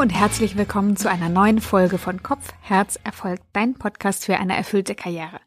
Und herzlich willkommen zu einer neuen Folge von Kopf, Herz, Erfolg, dein Podcast für eine erfüllte Karriere.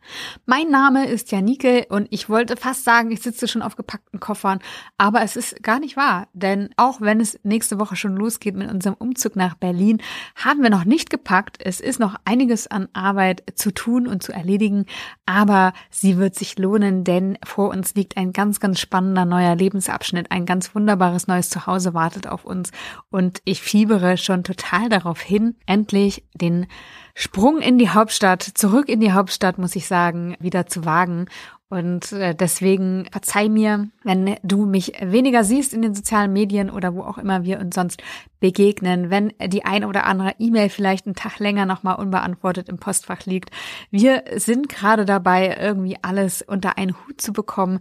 Mein Name ist Janike und ich wollte fast sagen, ich sitze schon auf gepackten Koffern, aber es ist gar nicht wahr, denn auch wenn es nächste Woche schon losgeht mit unserem Umzug nach Berlin, haben wir noch nicht gepackt. Es ist noch einiges an Arbeit zu tun und zu erledigen, aber sie wird sich lohnen, denn vor uns liegt ein ganz, ganz spannender neuer Lebensabschnitt, ein ganz wunderbares neues Zuhause wartet auf uns und ich fiebere schon total darauf hin, endlich den Sprung in die Hauptstadt, zurück in die Hauptstadt, muss ich sagen, wieder zu wagen. Und äh, deswegen verzeih mir, wenn du mich weniger siehst in den sozialen Medien oder wo auch immer wir uns sonst begegnen, wenn die ein oder andere E-Mail vielleicht einen Tag länger nochmal unbeantwortet im Postfach liegt. Wir sind gerade dabei, irgendwie alles unter einen Hut zu bekommen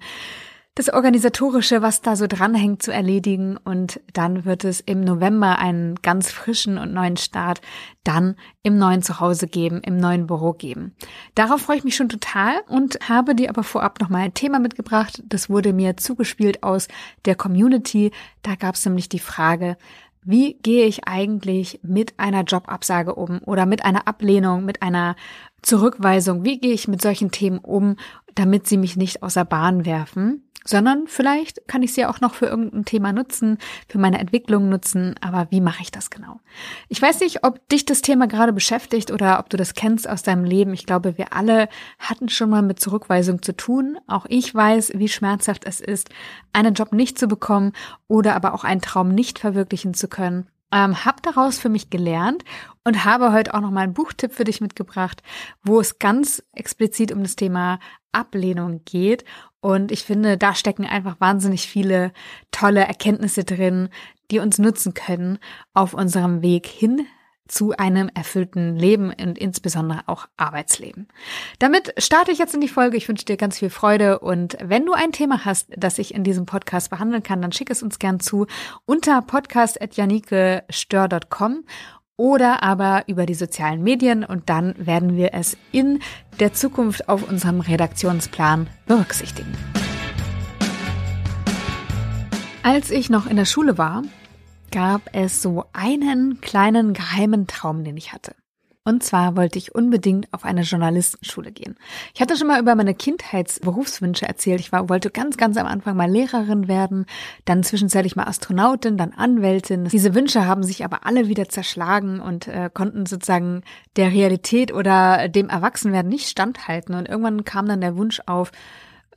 das Organisatorische, was da so dranhängt, zu erledigen. Und dann wird es im November einen ganz frischen und neuen Start dann im neuen Zuhause geben, im neuen Büro geben. Darauf freue ich mich schon total und habe dir aber vorab noch mal ein Thema mitgebracht. Das wurde mir zugespielt aus der Community. Da gab es nämlich die Frage, wie gehe ich eigentlich mit einer Jobabsage um oder mit einer Ablehnung, mit einer Zurückweisung? Wie gehe ich mit solchen Themen um, damit sie mich nicht außer Bahn werfen? Sondern vielleicht kann ich sie auch noch für irgendein Thema nutzen, für meine Entwicklung nutzen, aber wie mache ich das genau? Ich weiß nicht, ob dich das Thema gerade beschäftigt oder ob du das kennst aus deinem Leben. Ich glaube, wir alle hatten schon mal mit Zurückweisung zu tun. Auch ich weiß, wie schmerzhaft es ist, einen Job nicht zu bekommen oder aber auch einen Traum nicht verwirklichen zu können. Ähm, hab daraus für mich gelernt und habe heute auch noch mal einen Buchtipp für dich mitgebracht, wo es ganz explizit um das Thema Ablehnung geht und ich finde, da stecken einfach wahnsinnig viele tolle Erkenntnisse drin, die uns nutzen können auf unserem Weg hin zu einem erfüllten Leben und insbesondere auch Arbeitsleben. Damit starte ich jetzt in die Folge. Ich wünsche dir ganz viel Freude und wenn du ein Thema hast, das ich in diesem Podcast behandeln kann, dann schick es uns gern zu unter podcast.janikestör.com oder aber über die sozialen Medien und dann werden wir es in der Zukunft auf unserem Redaktionsplan berücksichtigen. Als ich noch in der Schule war, gab es so einen kleinen geheimen Traum, den ich hatte. Und zwar wollte ich unbedingt auf eine Journalistenschule gehen. Ich hatte schon mal über meine Kindheitsberufswünsche erzählt. Ich war, wollte ganz, ganz am Anfang mal Lehrerin werden, dann zwischenzeitlich mal Astronautin, dann Anwältin. Diese Wünsche haben sich aber alle wieder zerschlagen und äh, konnten sozusagen der Realität oder dem Erwachsenwerden nicht standhalten. Und irgendwann kam dann der Wunsch auf,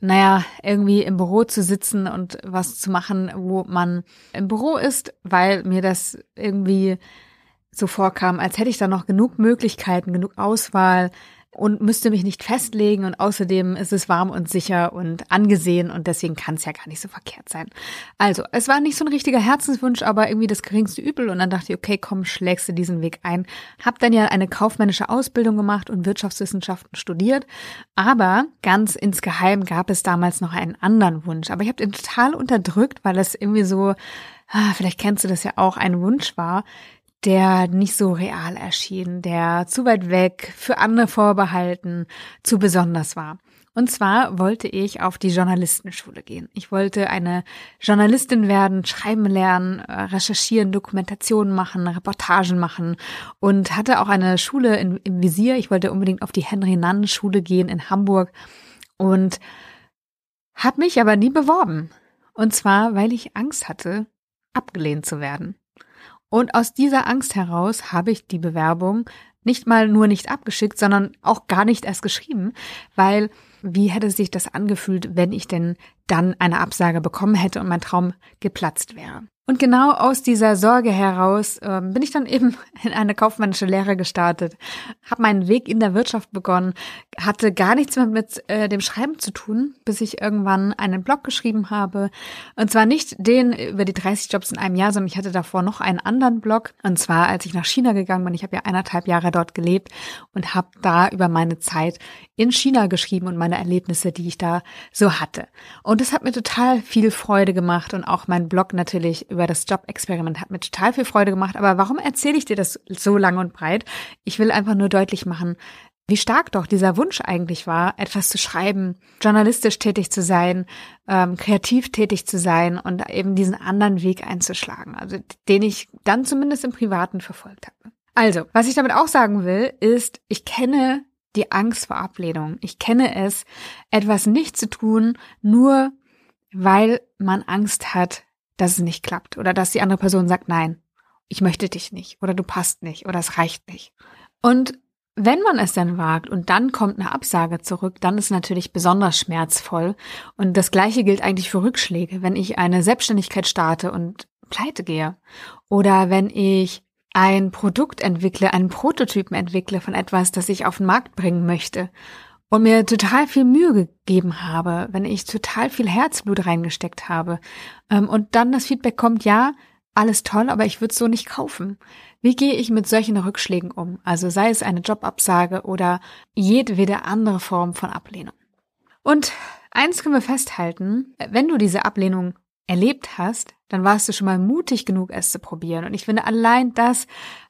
naja, irgendwie im Büro zu sitzen und was zu machen, wo man im Büro ist, weil mir das irgendwie so vorkam, als hätte ich da noch genug Möglichkeiten, genug Auswahl und müsste mich nicht festlegen und außerdem ist es warm und sicher und angesehen und deswegen kann es ja gar nicht so verkehrt sein. Also, es war nicht so ein richtiger Herzenswunsch, aber irgendwie das geringste Übel und dann dachte ich, okay, komm, schlägst du diesen Weg ein. Hab dann ja eine kaufmännische Ausbildung gemacht und Wirtschaftswissenschaften studiert, aber ganz insgeheim gab es damals noch einen anderen Wunsch, aber ich habe den total unterdrückt, weil es irgendwie so ah, vielleicht kennst du das ja auch, ein Wunsch war, der nicht so real erschien, der zu weit weg, für andere vorbehalten, zu besonders war. Und zwar wollte ich auf die Journalistenschule gehen. Ich wollte eine Journalistin werden, schreiben lernen, äh, recherchieren, Dokumentationen machen, Reportagen machen und hatte auch eine Schule in, im Visier. Ich wollte unbedingt auf die Henry-Nannen-Schule gehen in Hamburg und habe mich aber nie beworben. Und zwar, weil ich Angst hatte, abgelehnt zu werden. Und aus dieser Angst heraus habe ich die Bewerbung nicht mal nur nicht abgeschickt, sondern auch gar nicht erst geschrieben, weil wie hätte sich das angefühlt, wenn ich denn dann eine Absage bekommen hätte und mein Traum geplatzt wäre. Und genau aus dieser Sorge heraus äh, bin ich dann eben in eine kaufmännische Lehre gestartet, habe meinen Weg in der Wirtschaft begonnen, hatte gar nichts mehr mit äh, dem Schreiben zu tun, bis ich irgendwann einen Blog geschrieben habe. Und zwar nicht den über die 30 Jobs in einem Jahr, sondern ich hatte davor noch einen anderen Blog. Und zwar, als ich nach China gegangen bin, ich habe ja eineinhalb Jahre dort gelebt und habe da über meine Zeit in China geschrieben und meine Erlebnisse, die ich da so hatte. Und es hat mir total viel Freude gemacht und auch mein Blog natürlich über das Jobexperiment hat mir total viel Freude gemacht. Aber warum erzähle ich dir das so lang und breit? Ich will einfach nur deutlich machen, wie stark doch dieser Wunsch eigentlich war, etwas zu schreiben, journalistisch tätig zu sein, ähm, kreativ tätig zu sein und eben diesen anderen Weg einzuschlagen, also den ich dann zumindest im Privaten verfolgt habe. Also, was ich damit auch sagen will, ist, ich kenne die Angst vor Ablehnung. Ich kenne es, etwas nicht zu tun, nur weil man Angst hat, dass es nicht klappt oder dass die andere Person sagt, nein, ich möchte dich nicht oder du passt nicht oder es reicht nicht. Und wenn man es dann wagt und dann kommt eine Absage zurück, dann ist natürlich besonders schmerzvoll. Und das Gleiche gilt eigentlich für Rückschläge. Wenn ich eine Selbstständigkeit starte und pleite gehe oder wenn ich ein Produkt entwickle, einen Prototypen entwickle von etwas, das ich auf den Markt bringen möchte und mir total viel Mühe gegeben habe, wenn ich total viel Herzblut reingesteckt habe ähm, und dann das Feedback kommt, ja, alles toll, aber ich würde es so nicht kaufen. Wie gehe ich mit solchen Rückschlägen um? Also sei es eine Jobabsage oder jedwede andere Form von Ablehnung. Und eins können wir festhalten, wenn du diese Ablehnung erlebt hast, dann warst du schon mal mutig genug, es zu probieren. Und ich finde, allein das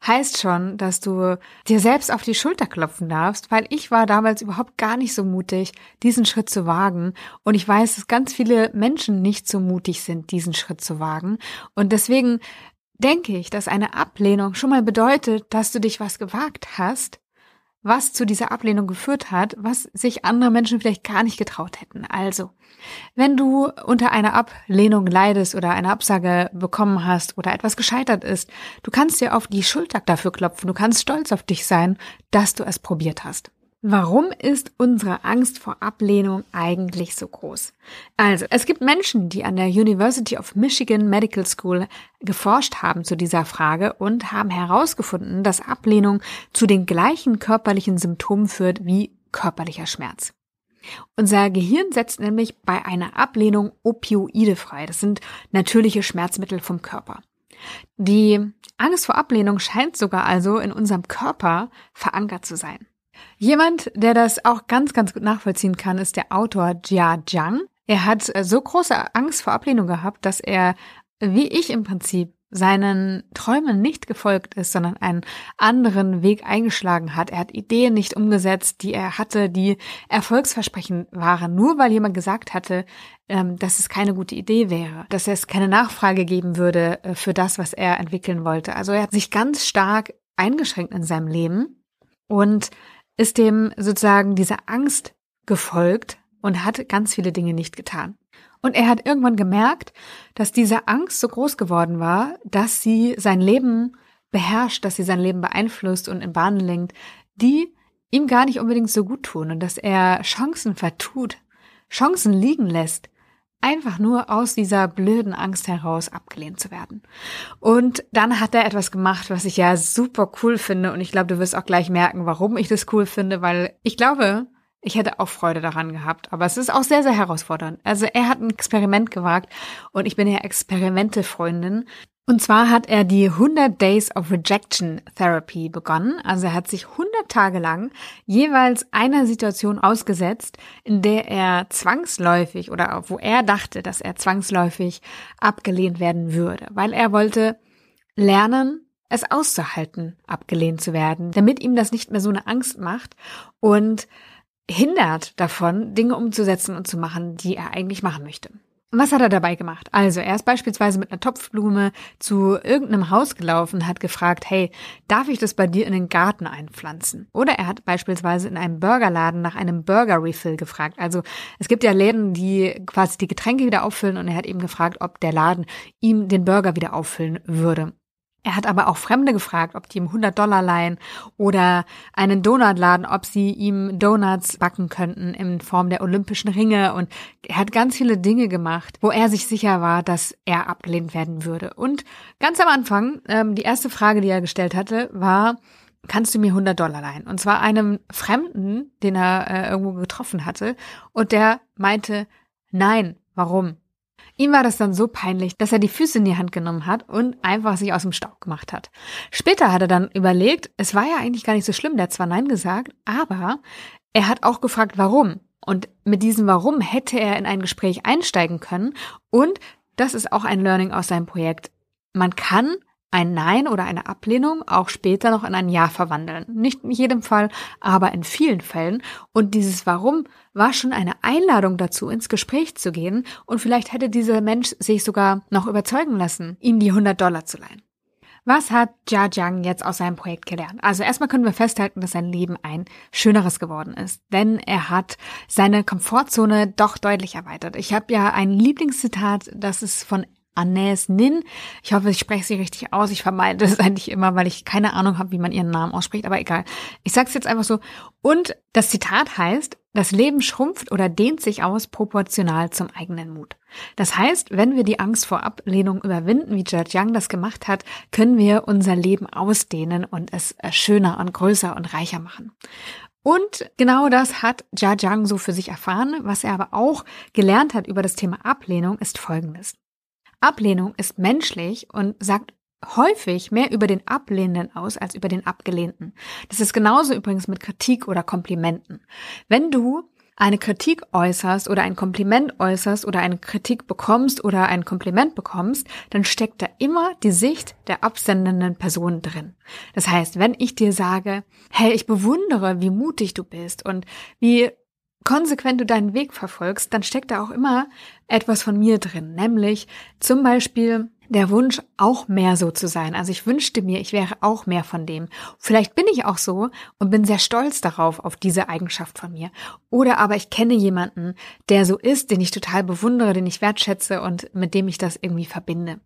heißt schon, dass du dir selbst auf die Schulter klopfen darfst, weil ich war damals überhaupt gar nicht so mutig, diesen Schritt zu wagen. Und ich weiß, dass ganz viele Menschen nicht so mutig sind, diesen Schritt zu wagen. Und deswegen denke ich, dass eine Ablehnung schon mal bedeutet, dass du dich was gewagt hast, was zu dieser Ablehnung geführt hat, was sich andere Menschen vielleicht gar nicht getraut hätten. Also, wenn du unter einer Ablehnung leidest oder eine Absage bekommen hast oder etwas gescheitert ist, du kannst dir auf die Schulter dafür klopfen, du kannst stolz auf dich sein, dass du es probiert hast. Warum ist unsere Angst vor Ablehnung eigentlich so groß? Also, es gibt Menschen, die an der University of Michigan Medical School geforscht haben zu dieser Frage und haben herausgefunden, dass Ablehnung zu den gleichen körperlichen Symptomen führt wie körperlicher Schmerz. Unser Gehirn setzt nämlich bei einer Ablehnung Opioide frei. Das sind natürliche Schmerzmittel vom Körper. Die Angst vor Ablehnung scheint sogar also in unserem Körper verankert zu sein. Jemand, der das auch ganz, ganz gut nachvollziehen kann, ist der Autor Jia Zhang. Er hat äh, so große Angst vor Ablehnung gehabt, dass er, wie ich im Prinzip, seinen Träumen nicht gefolgt ist, sondern einen anderen Weg eingeschlagen hat. Er hat Ideen nicht umgesetzt, die er hatte, die erfolgsversprechend waren, nur weil jemand gesagt hatte, ähm, dass es keine gute Idee wäre, dass es keine Nachfrage geben würde äh, für das, was er entwickeln wollte. Also er hat sich ganz stark eingeschränkt in seinem Leben und ist dem sozusagen diese Angst gefolgt und hat ganz viele Dinge nicht getan. Und er hat irgendwann gemerkt, dass diese Angst so groß geworden war, dass sie sein Leben beherrscht, dass sie sein Leben beeinflusst und in Bahnen lenkt, die ihm gar nicht unbedingt so gut tun und dass er Chancen vertut, Chancen liegen lässt, einfach nur aus dieser blöden Angst heraus abgelehnt zu werden. Und dann hat er etwas gemacht, was ich ja super cool finde und ich glaube, du wirst auch gleich merken, warum ich das cool finde, weil ich glaube, ich hätte auch Freude daran gehabt, aber es ist auch sehr, sehr herausfordernd. Also er hat ein Experiment gewagt und ich bin ja Experimente-Freundin. Und zwar hat er die 100 Days of Rejection Therapy begonnen. Also er hat sich 100 Tage lang jeweils einer Situation ausgesetzt, in der er zwangsläufig oder wo er dachte, dass er zwangsläufig abgelehnt werden würde, weil er wollte lernen, es auszuhalten, abgelehnt zu werden, damit ihm das nicht mehr so eine Angst macht und hindert davon, Dinge umzusetzen und zu machen, die er eigentlich machen möchte. Was hat er dabei gemacht? Also, er ist beispielsweise mit einer Topfblume zu irgendeinem Haus gelaufen, hat gefragt, hey, darf ich das bei dir in den Garten einpflanzen? Oder er hat beispielsweise in einem Burgerladen nach einem Burger Refill gefragt. Also, es gibt ja Läden, die quasi die Getränke wieder auffüllen und er hat eben gefragt, ob der Laden ihm den Burger wieder auffüllen würde. Er hat aber auch Fremde gefragt, ob die ihm 100 Dollar leihen oder einen Donutladen, ob sie ihm Donuts backen könnten in Form der olympischen Ringe. Und er hat ganz viele Dinge gemacht, wo er sich sicher war, dass er abgelehnt werden würde. Und ganz am Anfang, ähm, die erste Frage, die er gestellt hatte, war, kannst du mir 100 Dollar leihen? Und zwar einem Fremden, den er äh, irgendwo getroffen hatte. Und der meinte, nein, warum? Ihm war das dann so peinlich, dass er die Füße in die Hand genommen hat und einfach sich aus dem Staub gemacht hat. Später hat er dann überlegt, es war ja eigentlich gar nicht so schlimm, der hat zwar Nein gesagt, aber er hat auch gefragt, warum. Und mit diesem Warum hätte er in ein Gespräch einsteigen können. Und das ist auch ein Learning aus seinem Projekt. Man kann ein Nein oder eine Ablehnung auch später noch in ein Ja verwandeln. Nicht in jedem Fall, aber in vielen Fällen. Und dieses Warum war schon eine Einladung dazu, ins Gespräch zu gehen. Und vielleicht hätte dieser Mensch sich sogar noch überzeugen lassen, ihm die 100 Dollar zu leihen. Was hat Jia Jiang jetzt aus seinem Projekt gelernt? Also erstmal können wir festhalten, dass sein Leben ein schöneres geworden ist, denn er hat seine Komfortzone doch deutlich erweitert. Ich habe ja ein Lieblingszitat, das ist von Anais Nin. Ich hoffe, ich spreche sie richtig aus. Ich vermeide das eigentlich immer, weil ich keine Ahnung habe, wie man ihren Namen ausspricht, aber egal. Ich sage es jetzt einfach so. Und das Zitat heißt, das Leben schrumpft oder dehnt sich aus proportional zum eigenen Mut. Das heißt, wenn wir die Angst vor Ablehnung überwinden, wie Jia Jiang das gemacht hat, können wir unser Leben ausdehnen und es äh, schöner und größer und reicher machen. Und genau das hat Jia Jiang so für sich erfahren. Was er aber auch gelernt hat über das Thema Ablehnung ist Folgendes. Ablehnung ist menschlich und sagt häufig mehr über den Ablehnenden aus als über den Abgelehnten. Das ist genauso übrigens mit Kritik oder Komplimenten. Wenn du eine Kritik äußerst oder ein Kompliment äußerst oder eine Kritik bekommst oder ein Kompliment bekommst, dann steckt da immer die Sicht der absendenden Person drin. Das heißt, wenn ich dir sage, hey, ich bewundere, wie mutig du bist und wie konsequent du deinen Weg verfolgst, dann steckt da auch immer etwas von mir drin, nämlich zum Beispiel der Wunsch, auch mehr so zu sein. Also ich wünschte mir, ich wäre auch mehr von dem. Vielleicht bin ich auch so und bin sehr stolz darauf, auf diese Eigenschaft von mir. Oder aber ich kenne jemanden, der so ist, den ich total bewundere, den ich wertschätze und mit dem ich das irgendwie verbinde.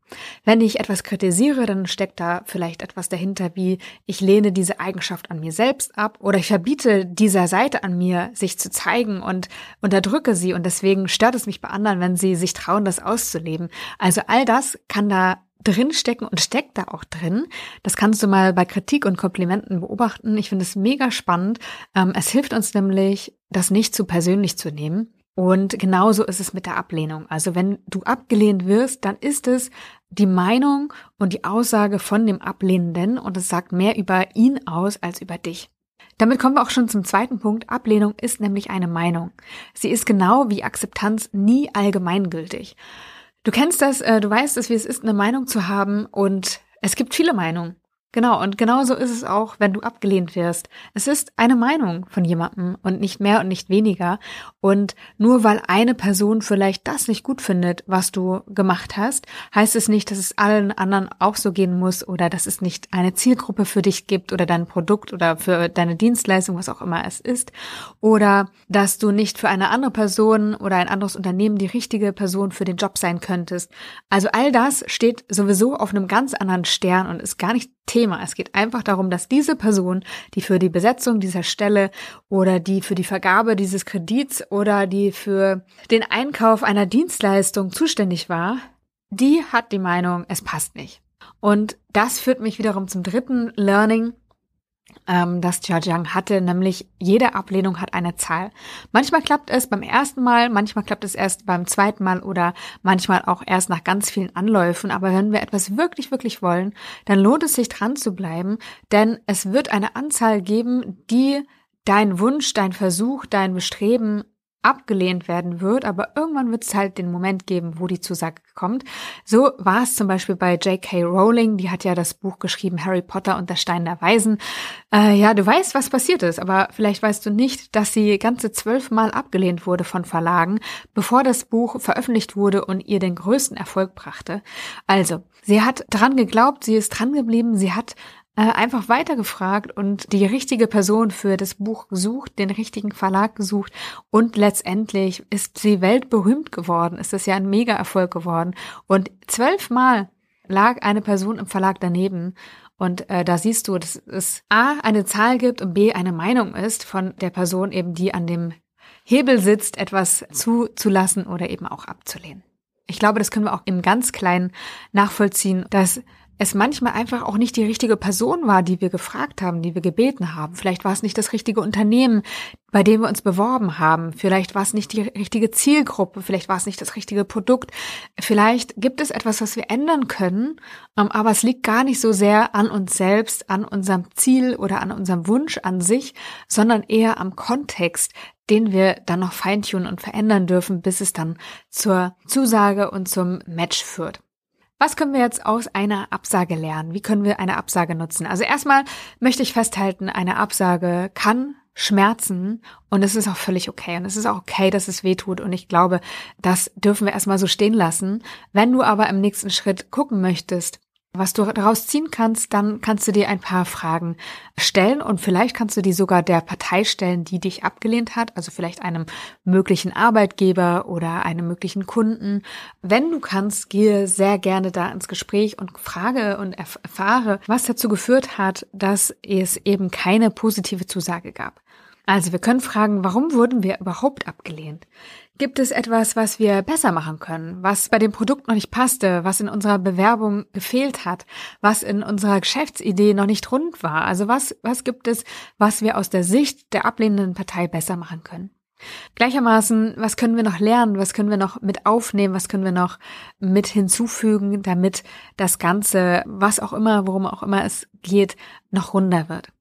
Wenn ich etwas kritisiere, dann steckt da vielleicht etwas dahinter, wie ich lehne diese Eigenschaft an mir selbst ab oder ich verbiete dieser Seite an mir, sich zu zeigen und unterdrücke sie und deswegen stört es mich bei anderen, wenn sie sich trauen, das auszuleben. Also all das kann da drinstecken und steckt da auch drin. Das kannst du mal bei Kritik und Komplimenten beobachten. Ich finde es mega spannend. Ähm, es hilft uns nämlich, das nicht zu persönlich zu nehmen. Und genauso ist es mit der Ablehnung. Also wenn du abgelehnt wirst, dann ist es die Meinung und die Aussage von dem Ablehnenden und es sagt mehr über ihn aus als über dich. Damit kommen wir auch schon zum zweiten Punkt. Ablehnung ist nämlich eine Meinung. Sie ist genau wie Akzeptanz nie allgemeingültig. Du kennst das, äh, du weißt es, wie es ist, eine Meinung zu haben und es gibt viele Meinungen. Genau, und genauso ist es auch, wenn du abgelehnt wirst. Es ist eine Meinung von jemandem und nicht mehr und nicht weniger. Und nur weil eine Person vielleicht das nicht gut findet, was du gemacht hast, heißt es nicht, dass es allen anderen auch so gehen muss oder dass es nicht eine Zielgruppe für dich gibt oder dein Produkt oder für deine Dienstleistung, was auch immer es ist. Oder dass du nicht für eine andere Person oder ein anderes Unternehmen die richtige Person für den Job sein könntest. Also all das steht sowieso auf einem ganz anderen Stern und ist gar nicht. Es geht einfach darum, dass diese Person, die für die Besetzung dieser Stelle oder die für die Vergabe dieses Kredits oder die für den Einkauf einer Dienstleistung zuständig war, die hat die Meinung, es passt nicht. Und das führt mich wiederum zum dritten Learning, ähm, das Jiang hatte, nämlich jede Ablehnung hat eine Zahl. Manchmal klappt es beim ersten Mal, manchmal klappt es erst beim zweiten Mal oder manchmal auch erst nach ganz vielen Anläufen. Aber wenn wir etwas wirklich, wirklich wollen, dann lohnt es sich dran zu bleiben, denn es wird eine Anzahl geben, die dein Wunsch, dein Versuch, dein Bestreben abgelehnt werden wird, aber irgendwann wird es halt den Moment geben, wo die Zusage kommt. So war es zum Beispiel bei J.K. Rowling, die hat ja das Buch geschrieben Harry Potter und der Stein der Weisen. Äh, ja, du weißt, was passiert ist, aber vielleicht weißt du nicht, dass sie ganze zwölfmal abgelehnt wurde von Verlagen, bevor das Buch veröffentlicht wurde und ihr den größten Erfolg brachte. Also, sie hat dran geglaubt, sie ist dran geblieben, sie hat einfach weitergefragt und die richtige Person für das Buch gesucht, den richtigen Verlag gesucht und letztendlich ist sie weltberühmt geworden. Ist das ja ein Mega-Erfolg geworden. Und zwölfmal lag eine Person im Verlag daneben und äh, da siehst du, dass es A eine Zahl gibt und B eine Meinung ist von der Person eben, die an dem Hebel sitzt, etwas zuzulassen oder eben auch abzulehnen. Ich glaube, das können wir auch im ganz Kleinen nachvollziehen, dass es manchmal einfach auch nicht die richtige Person war, die wir gefragt haben, die wir gebeten haben. Vielleicht war es nicht das richtige Unternehmen, bei dem wir uns beworben haben. Vielleicht war es nicht die richtige Zielgruppe. Vielleicht war es nicht das richtige Produkt. Vielleicht gibt es etwas, was wir ändern können. Ähm, aber es liegt gar nicht so sehr an uns selbst, an unserem Ziel oder an unserem Wunsch an sich, sondern eher am Kontext, den wir dann noch feintunen und verändern dürfen, bis es dann zur Zusage und zum Match führt. Was können wir jetzt aus einer Absage lernen? Wie können wir eine Absage nutzen? Also erstmal möchte ich festhalten, eine Absage kann schmerzen und es ist auch völlig okay und es ist auch okay, dass es weh tut und ich glaube, das dürfen wir erstmal so stehen lassen. Wenn du aber im nächsten Schritt gucken möchtest, was du daraus ziehen kannst, dann kannst du dir ein paar Fragen stellen und vielleicht kannst du die sogar der Partei stellen, die dich abgelehnt hat, also vielleicht einem möglichen Arbeitgeber oder einem möglichen Kunden. Wenn du kannst, gehe sehr gerne da ins Gespräch und frage und erfahre, was dazu geführt hat, dass es eben keine positive Zusage gab. Also wir können fragen, warum wurden wir überhaupt abgelehnt? Gibt es etwas, was wir besser machen können, was bei dem Produkt noch nicht passte, was in unserer Bewerbung gefehlt hat, was in unserer Geschäftsidee noch nicht rund war? Also was, was gibt es, was wir aus der Sicht der ablehnenden Partei besser machen können? Gleichermaßen, was können wir noch lernen, was können wir noch mit aufnehmen, was können wir noch mit hinzufügen, damit das Ganze, was auch immer, worum auch immer es geht, noch runder wird.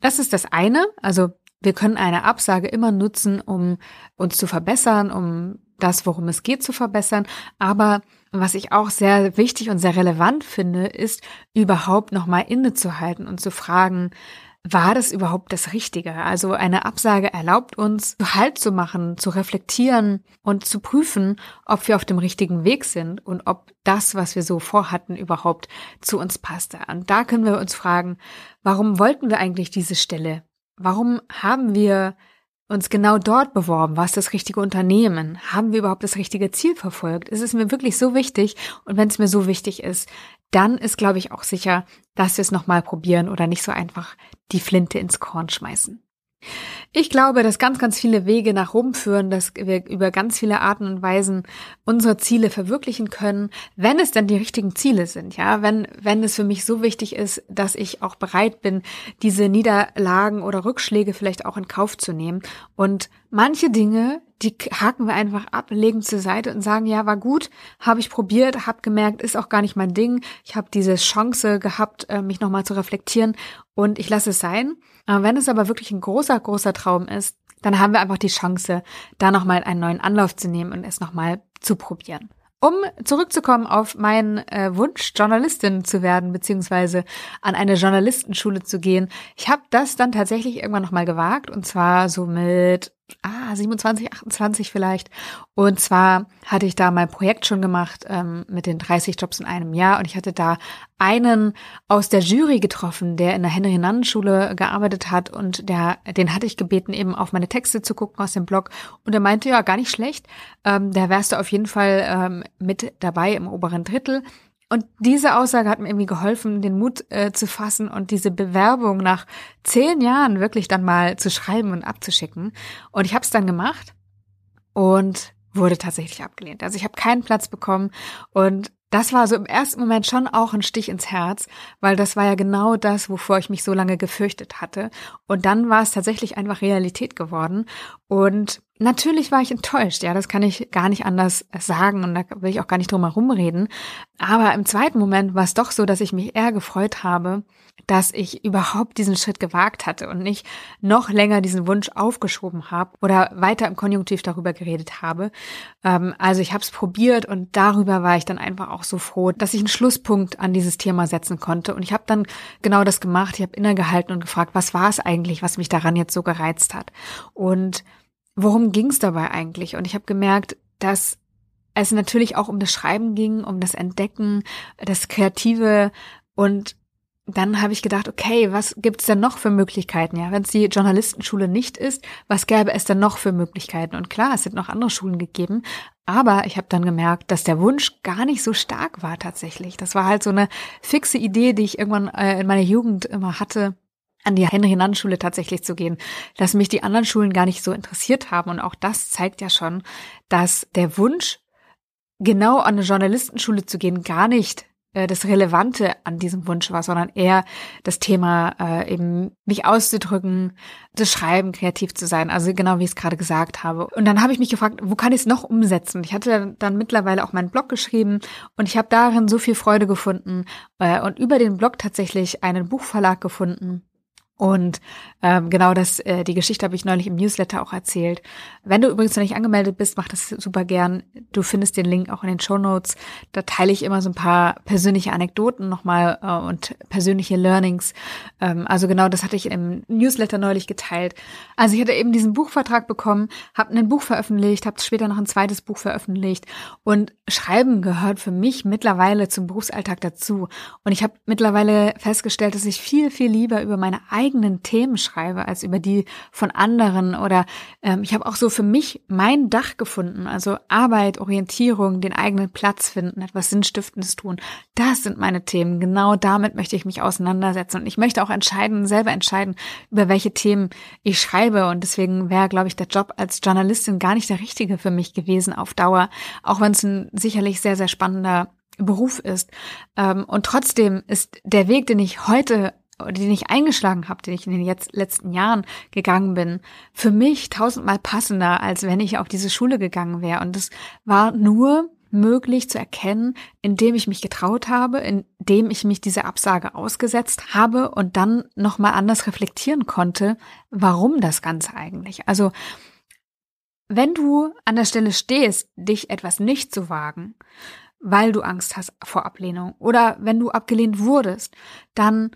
Das ist das eine, also wir können eine Absage immer nutzen, um uns zu verbessern, um das, worum es geht, zu verbessern. Aber was ich auch sehr wichtig und sehr relevant finde, ist überhaupt nochmal innezuhalten und zu fragen, war das überhaupt das Richtige? Also eine Absage erlaubt uns, Halt zu machen, zu reflektieren und zu prüfen, ob wir auf dem richtigen Weg sind und ob das, was wir so vorhatten, überhaupt zu uns passte. Und da können wir uns fragen, warum wollten wir eigentlich diese Stelle? Warum haben wir uns genau dort beworben? War es das richtige Unternehmen? Haben wir überhaupt das richtige Ziel verfolgt? Ist es mir wirklich so wichtig? Und wenn es mir so wichtig ist, dann ist, glaube ich, auch sicher, dass wir es nochmal probieren oder nicht so einfach die Flinte ins Korn schmeißen. Ich glaube, dass ganz, ganz viele Wege nach Rom führen, dass wir über ganz viele Arten und Weisen unsere Ziele verwirklichen können, wenn es denn die richtigen Ziele sind, ja, wenn, wenn es für mich so wichtig ist, dass ich auch bereit bin, diese Niederlagen oder Rückschläge vielleicht auch in Kauf zu nehmen. Und manche Dinge, die haken wir einfach ab, legen zur Seite und sagen, ja, war gut, habe ich probiert, habe gemerkt, ist auch gar nicht mein Ding. Ich habe diese Chance gehabt, äh, mich nochmal zu reflektieren und ich lasse es sein. Wenn es aber wirklich ein großer, großer Traum ist, dann haben wir einfach die Chance, da nochmal einen neuen Anlauf zu nehmen und es nochmal zu probieren. Um zurückzukommen auf meinen äh, Wunsch, Journalistin zu werden, beziehungsweise an eine Journalistenschule zu gehen. Ich habe das dann tatsächlich irgendwann nochmal gewagt und zwar so mit ah, 27, 28 vielleicht. Und zwar hatte ich da mein Projekt schon gemacht ähm, mit den 30 Jobs in einem Jahr und ich hatte da einen aus der Jury getroffen, der in der Henry-Nannen-Schule gearbeitet hat und der, den hatte ich gebeten, eben auf meine Texte zu gucken aus dem Blog und er meinte, ja, gar nicht schlecht, ähm, da wärst du auf jeden Fall ähm, mit dabei im oberen Drittel. Und diese Aussage hat mir irgendwie geholfen, den Mut äh, zu fassen und diese Bewerbung nach zehn Jahren wirklich dann mal zu schreiben und abzuschicken. Und ich habe es dann gemacht und wurde tatsächlich abgelehnt. Also ich habe keinen Platz bekommen und das war so im ersten Moment schon auch ein Stich ins Herz, weil das war ja genau das, wovor ich mich so lange gefürchtet hatte. Und dann war es tatsächlich einfach Realität geworden. Und natürlich war ich enttäuscht, ja, das kann ich gar nicht anders sagen und da will ich auch gar nicht drum herum reden. Aber im zweiten Moment war es doch so, dass ich mich eher gefreut habe, dass ich überhaupt diesen Schritt gewagt hatte und nicht noch länger diesen Wunsch aufgeschoben habe oder weiter im Konjunktiv darüber geredet habe. Ähm, also ich habe es probiert und darüber war ich dann einfach auch so froh, dass ich einen Schlusspunkt an dieses Thema setzen konnte. Und ich habe dann genau das gemacht. Ich habe innegehalten und gefragt, was war es eigentlich, was mich daran jetzt so gereizt hat. Und worum ging es dabei eigentlich? Und ich habe gemerkt, dass es natürlich auch um das Schreiben ging, um das Entdecken, das Kreative und dann habe ich gedacht, okay, was gibt es denn noch für Möglichkeiten? Ja, wenn es die Journalistenschule nicht ist, was gäbe es denn noch für Möglichkeiten? Und klar, es sind noch andere Schulen gegeben, aber ich habe dann gemerkt, dass der Wunsch gar nicht so stark war tatsächlich. Das war halt so eine fixe Idee, die ich irgendwann äh, in meiner Jugend immer hatte an die Henry-Nann-Schule tatsächlich zu gehen, dass mich die anderen Schulen gar nicht so interessiert haben. Und auch das zeigt ja schon, dass der Wunsch, genau an eine Journalistenschule zu gehen, gar nicht äh, das Relevante an diesem Wunsch war, sondern eher das Thema äh, eben mich auszudrücken, das Schreiben, kreativ zu sein, also genau wie ich es gerade gesagt habe. Und dann habe ich mich gefragt, wo kann ich es noch umsetzen? Ich hatte dann mittlerweile auch meinen Blog geschrieben und ich habe darin so viel Freude gefunden äh, und über den Blog tatsächlich einen Buchverlag gefunden Und ähm, genau das, äh, die Geschichte habe ich neulich im Newsletter auch erzählt. Wenn du übrigens noch nicht angemeldet bist, mach das super gern. Du findest den Link auch in den Show Notes. Da teile ich immer so ein paar persönliche Anekdoten nochmal äh, und persönliche Learnings. Ähm, also genau das hatte ich im Newsletter neulich geteilt. Also ich hatte eben diesen Buchvertrag bekommen, habe ein Buch veröffentlicht, habe später noch ein zweites Buch veröffentlicht und Schreiben gehört für mich mittlerweile zum Berufsalltag dazu. Und ich habe mittlerweile festgestellt, dass ich viel, viel lieber über meine eigenen Themen schreibe als über die von anderen. Oder ähm, ich habe auch so für mich mein Dach gefunden. Also Arbeit, Orientierung, den eigenen Platz finden, etwas Sinnstiftendes tun. Das sind meine Themen. Genau damit möchte ich mich auseinandersetzen. Und ich möchte auch entscheiden, selber entscheiden, über welche Themen ich schreibe. Und deswegen wäre, glaube ich, der Job als Journalistin gar nicht der richtige für mich gewesen auf Dauer. Auch wenn es ein sicherlich sehr, sehr spannender Beruf ist. Ähm, und trotzdem ist der Weg, den ich heute oder den ich eingeschlagen habe, den ich in den jetzt letzten Jahren gegangen bin, für mich tausendmal passender, als wenn ich auf diese Schule gegangen wäre. Und das war nur möglich zu erkennen, indem ich mich getraut habe, indem ich mich diese Absage ausgesetzt habe und dann nochmal anders reflektieren konnte, warum das Ganze eigentlich. Also, wenn du an der Stelle stehst, dich etwas nicht zu wagen, weil du Angst hast vor Ablehnung oder wenn du abgelehnt wurdest, dann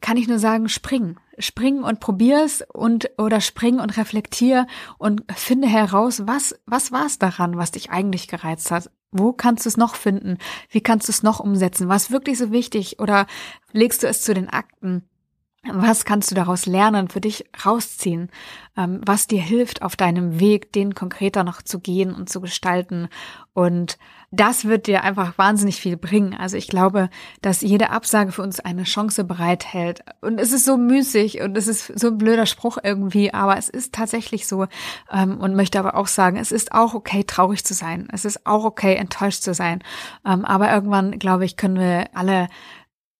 kann ich nur sagen, spring. Spring und probier's und oder spring und reflektier und finde heraus, was was war es daran, was dich eigentlich gereizt hat. Wo kannst du es noch finden? Wie kannst du es noch umsetzen? Was wirklich so wichtig oder legst du es zu den Akten? Was kannst du daraus lernen, für dich rausziehen, ähm, was dir hilft, auf deinem Weg, den konkreter noch zu gehen und zu gestalten? Und das wird dir einfach wahnsinnig viel bringen. Also ich glaube, dass jede Absage für uns eine Chance bereithält. Und es ist so müßig und es ist so ein blöder Spruch irgendwie, aber es ist tatsächlich so. Ähm, und möchte aber auch sagen, es ist auch okay, traurig zu sein. Es ist auch okay, enttäuscht zu sein. Ähm, aber irgendwann, glaube ich, können wir alle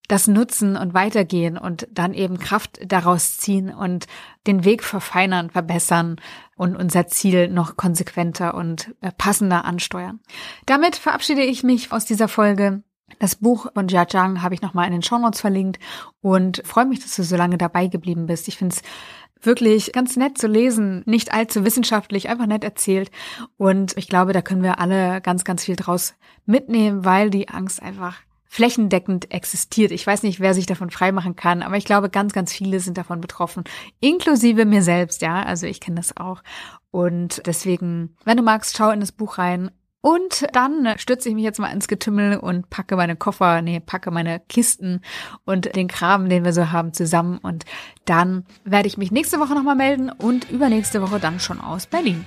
das nutzen und weitergehen und dann eben Kraft daraus ziehen und den Weg verfeinern, verbessern und unser Ziel noch konsequenter und äh, passender ansteuern. Damit verabschiede ich mich aus dieser Folge. Das Buch von Jia Zhang habe ich nochmal in den Shownotes verlinkt und freue mich, dass du so lange dabei geblieben bist. Ich finde es wirklich ganz nett zu lesen, nicht allzu wissenschaftlich, einfach nett erzählt. Und ich glaube, da können wir alle ganz, ganz viel draus mitnehmen, weil die Angst einfach flächendeckend existiert. Ich weiß nicht, wer sich davon freimachen kann, aber ich glaube, ganz, ganz viele sind davon betroffen, inklusive mir selbst, ja. Also ich kenne das auch. Und deswegen, wenn du magst, schau in das Buch rein. Und dann stürze ich mich jetzt mal ins Getümmel und packe meine Koffer, nee, packe meine Kisten und den Kram, den wir so haben, zusammen. Und dann werde ich mich nächste Woche nochmal melden und übernächste Woche dann schon aus Berlin.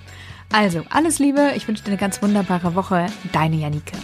Also, alles Liebe, ich wünsche dir eine ganz wunderbare Woche. Deine Janike.